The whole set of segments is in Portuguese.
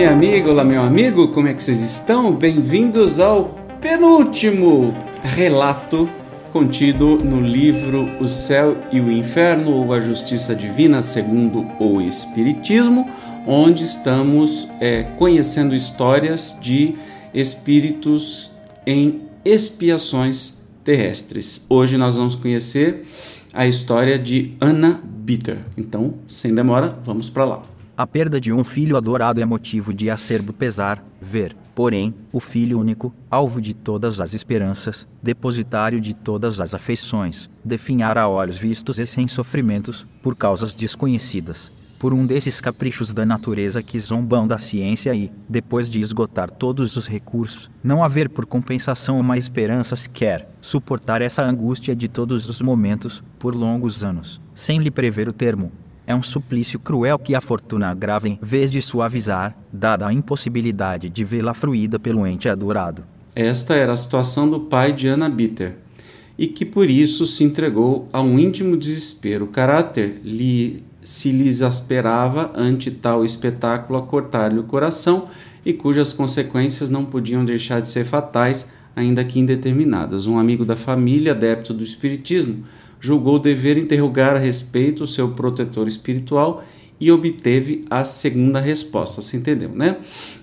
minha amiga, olá, meu amigo, como é que vocês estão? Bem-vindos ao penúltimo relato contido no livro O Céu e o Inferno ou A Justiça Divina segundo o Espiritismo, onde estamos é, conhecendo histórias de espíritos em expiações terrestres. Hoje nós vamos conhecer a história de Anna Bitter. Então, sem demora, vamos para lá. A perda de um filho adorado é motivo de acerbo pesar, ver, porém, o filho único, alvo de todas as esperanças, depositário de todas as afeições, definhar a olhos vistos e sem sofrimentos, por causas desconhecidas, por um desses caprichos da natureza que zombam da ciência e, depois de esgotar todos os recursos, não haver por compensação uma esperança sequer, suportar essa angústia de todos os momentos, por longos anos, sem lhe prever o termo, é um suplício cruel que a fortuna agrava em vez de suavizar, dada a impossibilidade de vê-la fruída pelo ente adorado. Esta era a situação do pai de Anna Bitter, e que por isso se entregou a um íntimo desespero. O caráter lhe, se lhe exasperava ante tal espetáculo a cortar-lhe o coração e cujas consequências não podiam deixar de ser fatais, ainda que indeterminadas. Um amigo da família, adepto do espiritismo, julgou dever interrogar a respeito o seu protetor espiritual e obteve a segunda resposta. Você entendeu, né?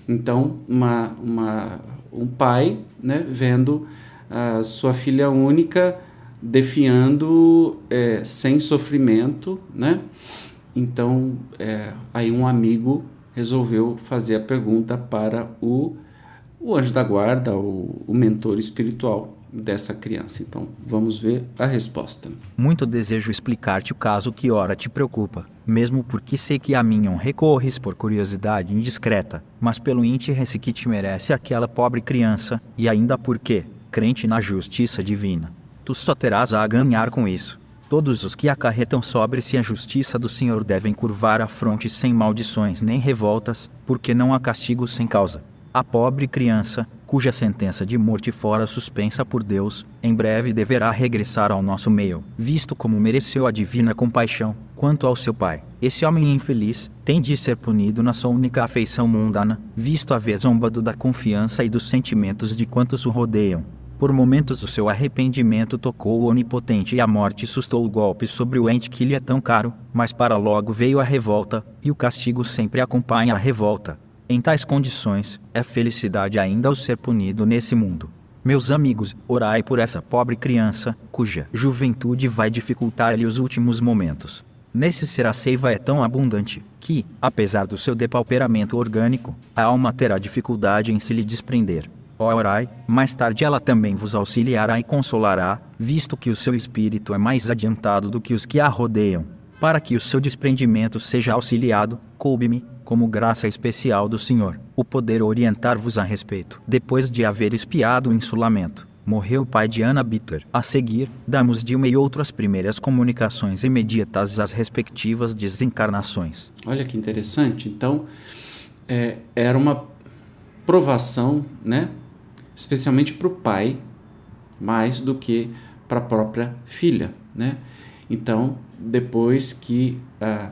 Então, uma, uma, um pai né, vendo a sua filha única defiando é, sem sofrimento, né? Então, é, aí um amigo resolveu fazer a pergunta para o, o anjo da guarda, o, o mentor espiritual dessa criança. Então, vamos ver a resposta. Muito desejo explicar-te o caso que ora te preocupa, mesmo porque sei que a mim recorres por curiosidade indiscreta, mas pelo interesse que te merece aquela pobre criança, e ainda porque, crente na justiça divina, tu só terás a ganhar com isso. Todos os que acarretam sobre-se a justiça do Senhor devem curvar a fronte sem maldições nem revoltas, porque não há castigo sem causa. A pobre criança, cuja sentença de morte fora suspensa por Deus, em breve deverá regressar ao nosso meio, visto como mereceu a divina compaixão. Quanto ao seu pai, esse homem infeliz tem de ser punido na sua única afeição mundana, visto haver zombado da confiança e dos sentimentos de quantos o rodeiam. Por momentos o seu arrependimento tocou o onipotente e a morte sustou o golpe sobre o ente que lhe é tão caro, mas para logo veio a revolta, e o castigo sempre acompanha a revolta. Em tais condições, é felicidade ainda o ser punido nesse mundo. Meus amigos, orai por essa pobre criança, cuja juventude vai dificultar-lhe os últimos momentos. Nesse ser a seiva é tão abundante que, apesar do seu depauperamento orgânico, a alma terá dificuldade em se lhe desprender. Orai, mais tarde ela também vos auxiliará e consolará, visto que o seu espírito é mais adiantado do que os que a rodeiam. Para que o seu desprendimento seja auxiliado, coube-me, como graça especial do Senhor, o poder orientar-vos a respeito. Depois de haver espiado o insulamento, morreu o pai de Ana Bitter. A seguir, damos de uma e outra as primeiras comunicações imediatas às respectivas desencarnações. Olha que interessante. Então, é, era uma provação, né? Especialmente para o pai, mais do que para a própria filha, né? Então, depois que a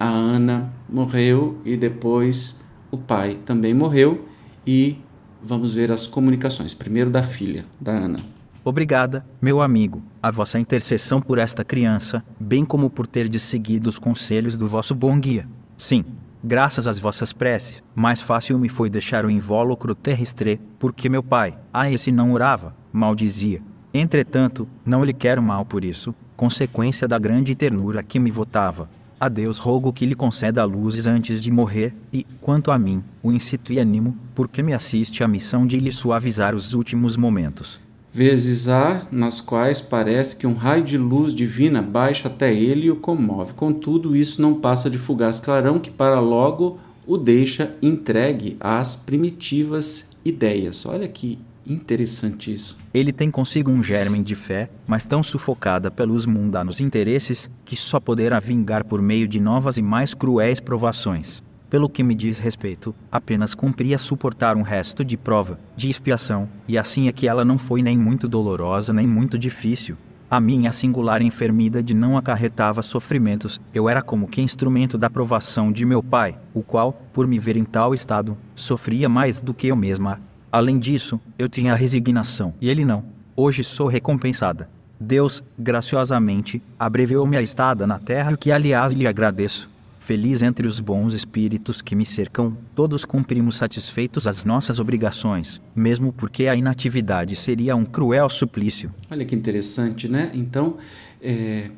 a Ana morreu e depois o pai também morreu e vamos ver as comunicações. Primeiro da filha, da Ana. Obrigada, meu amigo, a vossa intercessão por esta criança, bem como por ter seguido os conselhos do vosso bom guia. Sim, graças às vossas preces, mais fácil me foi deixar o invólucro terrestre, porque meu pai, a esse não orava, maldizia. Entretanto, não lhe quero mal por isso, consequência da grande ternura que me votava, a Deus rogo que lhe conceda luzes antes de morrer, e, quanto a mim, o incito e animo, porque me assiste a missão de lhe suavizar os últimos momentos. Vezes há nas quais parece que um raio de luz divina baixa até ele e o comove. Contudo, isso não passa de fugaz clarão que para logo o deixa entregue às primitivas ideias. Olha que Interessante isso. Ele tem consigo um germen de fé, mas tão sufocada pelos mundanos interesses que só poderá vingar por meio de novas e mais cruéis provações. Pelo que me diz respeito, apenas cumpria suportar um resto de prova, de expiação, e assim é que ela não foi nem muito dolorosa nem muito difícil. A minha singular enfermidade não acarretava sofrimentos, eu era como que instrumento da provação de meu pai, o qual, por me ver em tal estado, sofria mais do que eu mesma. Além disso, eu tinha resignação, e ele não. Hoje sou recompensada. Deus, graciosamente, abreviou-me a estada na terra, o que aliás lhe agradeço. Feliz entre os bons espíritos que me cercam, todos cumprimos satisfeitos as nossas obrigações, mesmo porque a inatividade seria um cruel suplício. Olha que interessante, né? Então, é,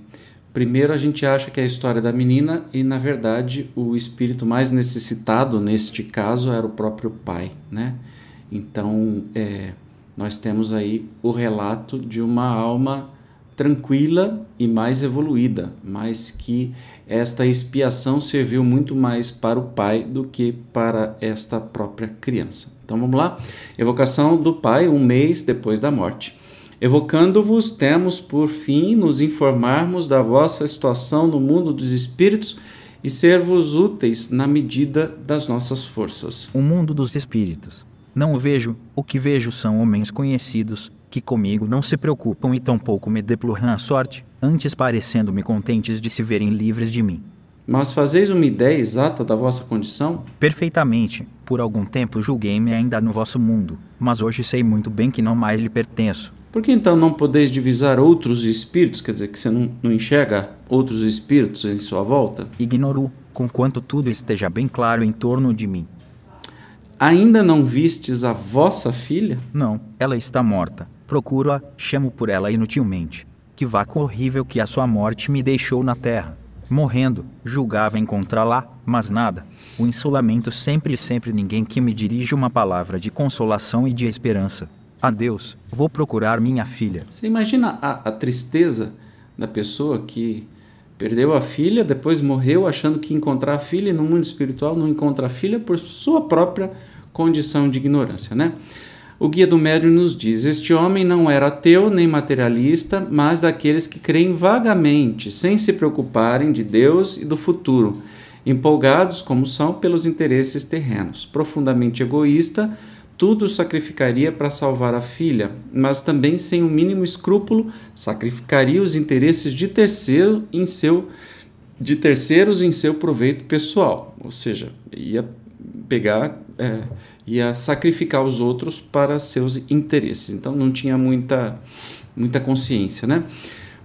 primeiro a gente acha que é a história da menina e, na verdade, o espírito mais necessitado neste caso era o próprio pai, né? Então, é, nós temos aí o relato de uma alma tranquila e mais evoluída, mas que esta expiação serviu muito mais para o pai do que para esta própria criança. Então vamos lá? Evocação do pai um mês depois da morte. Evocando-vos, temos por fim nos informarmos da vossa situação no mundo dos espíritos e ser-vos úteis na medida das nossas forças. O mundo dos espíritos. Não o vejo, o que vejo são homens conhecidos, que comigo não se preocupam e tampouco me deploram a sorte, antes parecendo-me contentes de se verem livres de mim. Mas fazeis uma ideia exata da vossa condição? Perfeitamente. Por algum tempo julguei-me ainda no vosso mundo, mas hoje sei muito bem que não mais lhe pertenço. Por que então não podeis divisar outros espíritos? Quer dizer, que você não, não enxerga outros espíritos em sua volta? Ignoro, conquanto tudo esteja bem claro em torno de mim. Ainda não vistes a vossa filha? Não, ela está morta. Procuro-a, chamo por ela inutilmente. Que vácuo horrível que a sua morte me deixou na terra. Morrendo, julgava encontrá-la, mas nada. O insulamento sempre e sempre ninguém que me dirija uma palavra de consolação e de esperança. Adeus, vou procurar minha filha. Você imagina a, a tristeza da pessoa que perdeu a filha, depois morreu achando que encontrar a filha e no mundo espiritual não encontra a filha por sua própria condição de ignorância, né? O guia do médium nos diz: Este homem não era ateu nem materialista, mas daqueles que creem vagamente, sem se preocuparem de Deus e do futuro, empolgados como são pelos interesses terrenos. Profundamente egoísta, tudo sacrificaria para salvar a filha, mas também sem o mínimo escrúpulo sacrificaria os interesses de terceiro em seu de terceiros em seu proveito pessoal, ou seja, ia pegar é, ia sacrificar os outros para seus interesses. Então não tinha muita, muita consciência, né?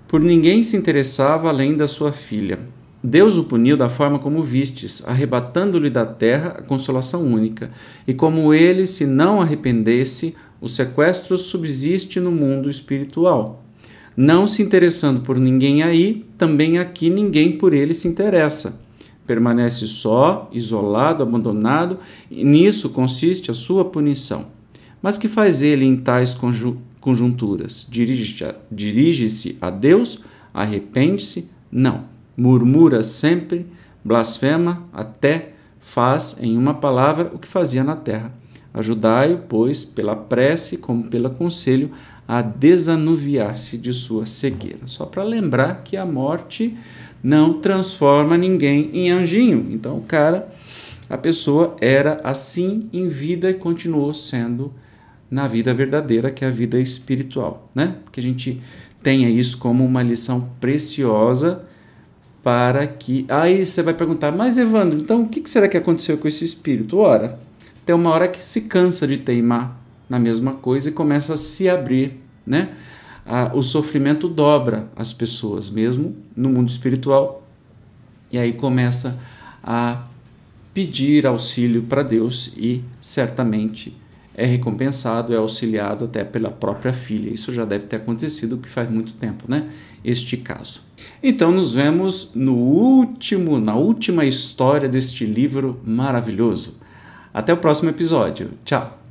Por ninguém se interessava além da sua filha. Deus o puniu da forma como vistes, arrebatando-lhe da terra a consolação única. E como ele se não arrependesse, o sequestro subsiste no mundo espiritual. Não se interessando por ninguém aí, também aqui ninguém por ele se interessa permanece só, isolado, abandonado, e nisso consiste a sua punição. Mas que faz ele em tais conjunturas? Dirige-se dirige a Deus? Arrepende-se? Não. Murmura sempre, blasfema, até faz em uma palavra o que fazia na terra. Ajudai-o, pois, pela prece como pelo conselho, a desanuviar-se de sua cegueira. Só para lembrar que a morte não transforma ninguém em anjinho. Então o cara, a pessoa era assim em vida e continuou sendo na vida verdadeira, que é a vida espiritual, né? Que a gente tenha isso como uma lição preciosa para que. Aí você vai perguntar, mas Evandro, então o que será que aconteceu com esse espírito? Ora, tem uma hora que se cansa de teimar na mesma coisa e começa a se abrir, né? o sofrimento dobra as pessoas, mesmo no mundo espiritual. E aí começa a pedir auxílio para Deus e certamente é recompensado, é auxiliado até pela própria filha. Isso já deve ter acontecido, que faz muito tempo, né? Este caso. Então nos vemos no último, na última história deste livro maravilhoso. Até o próximo episódio. Tchau.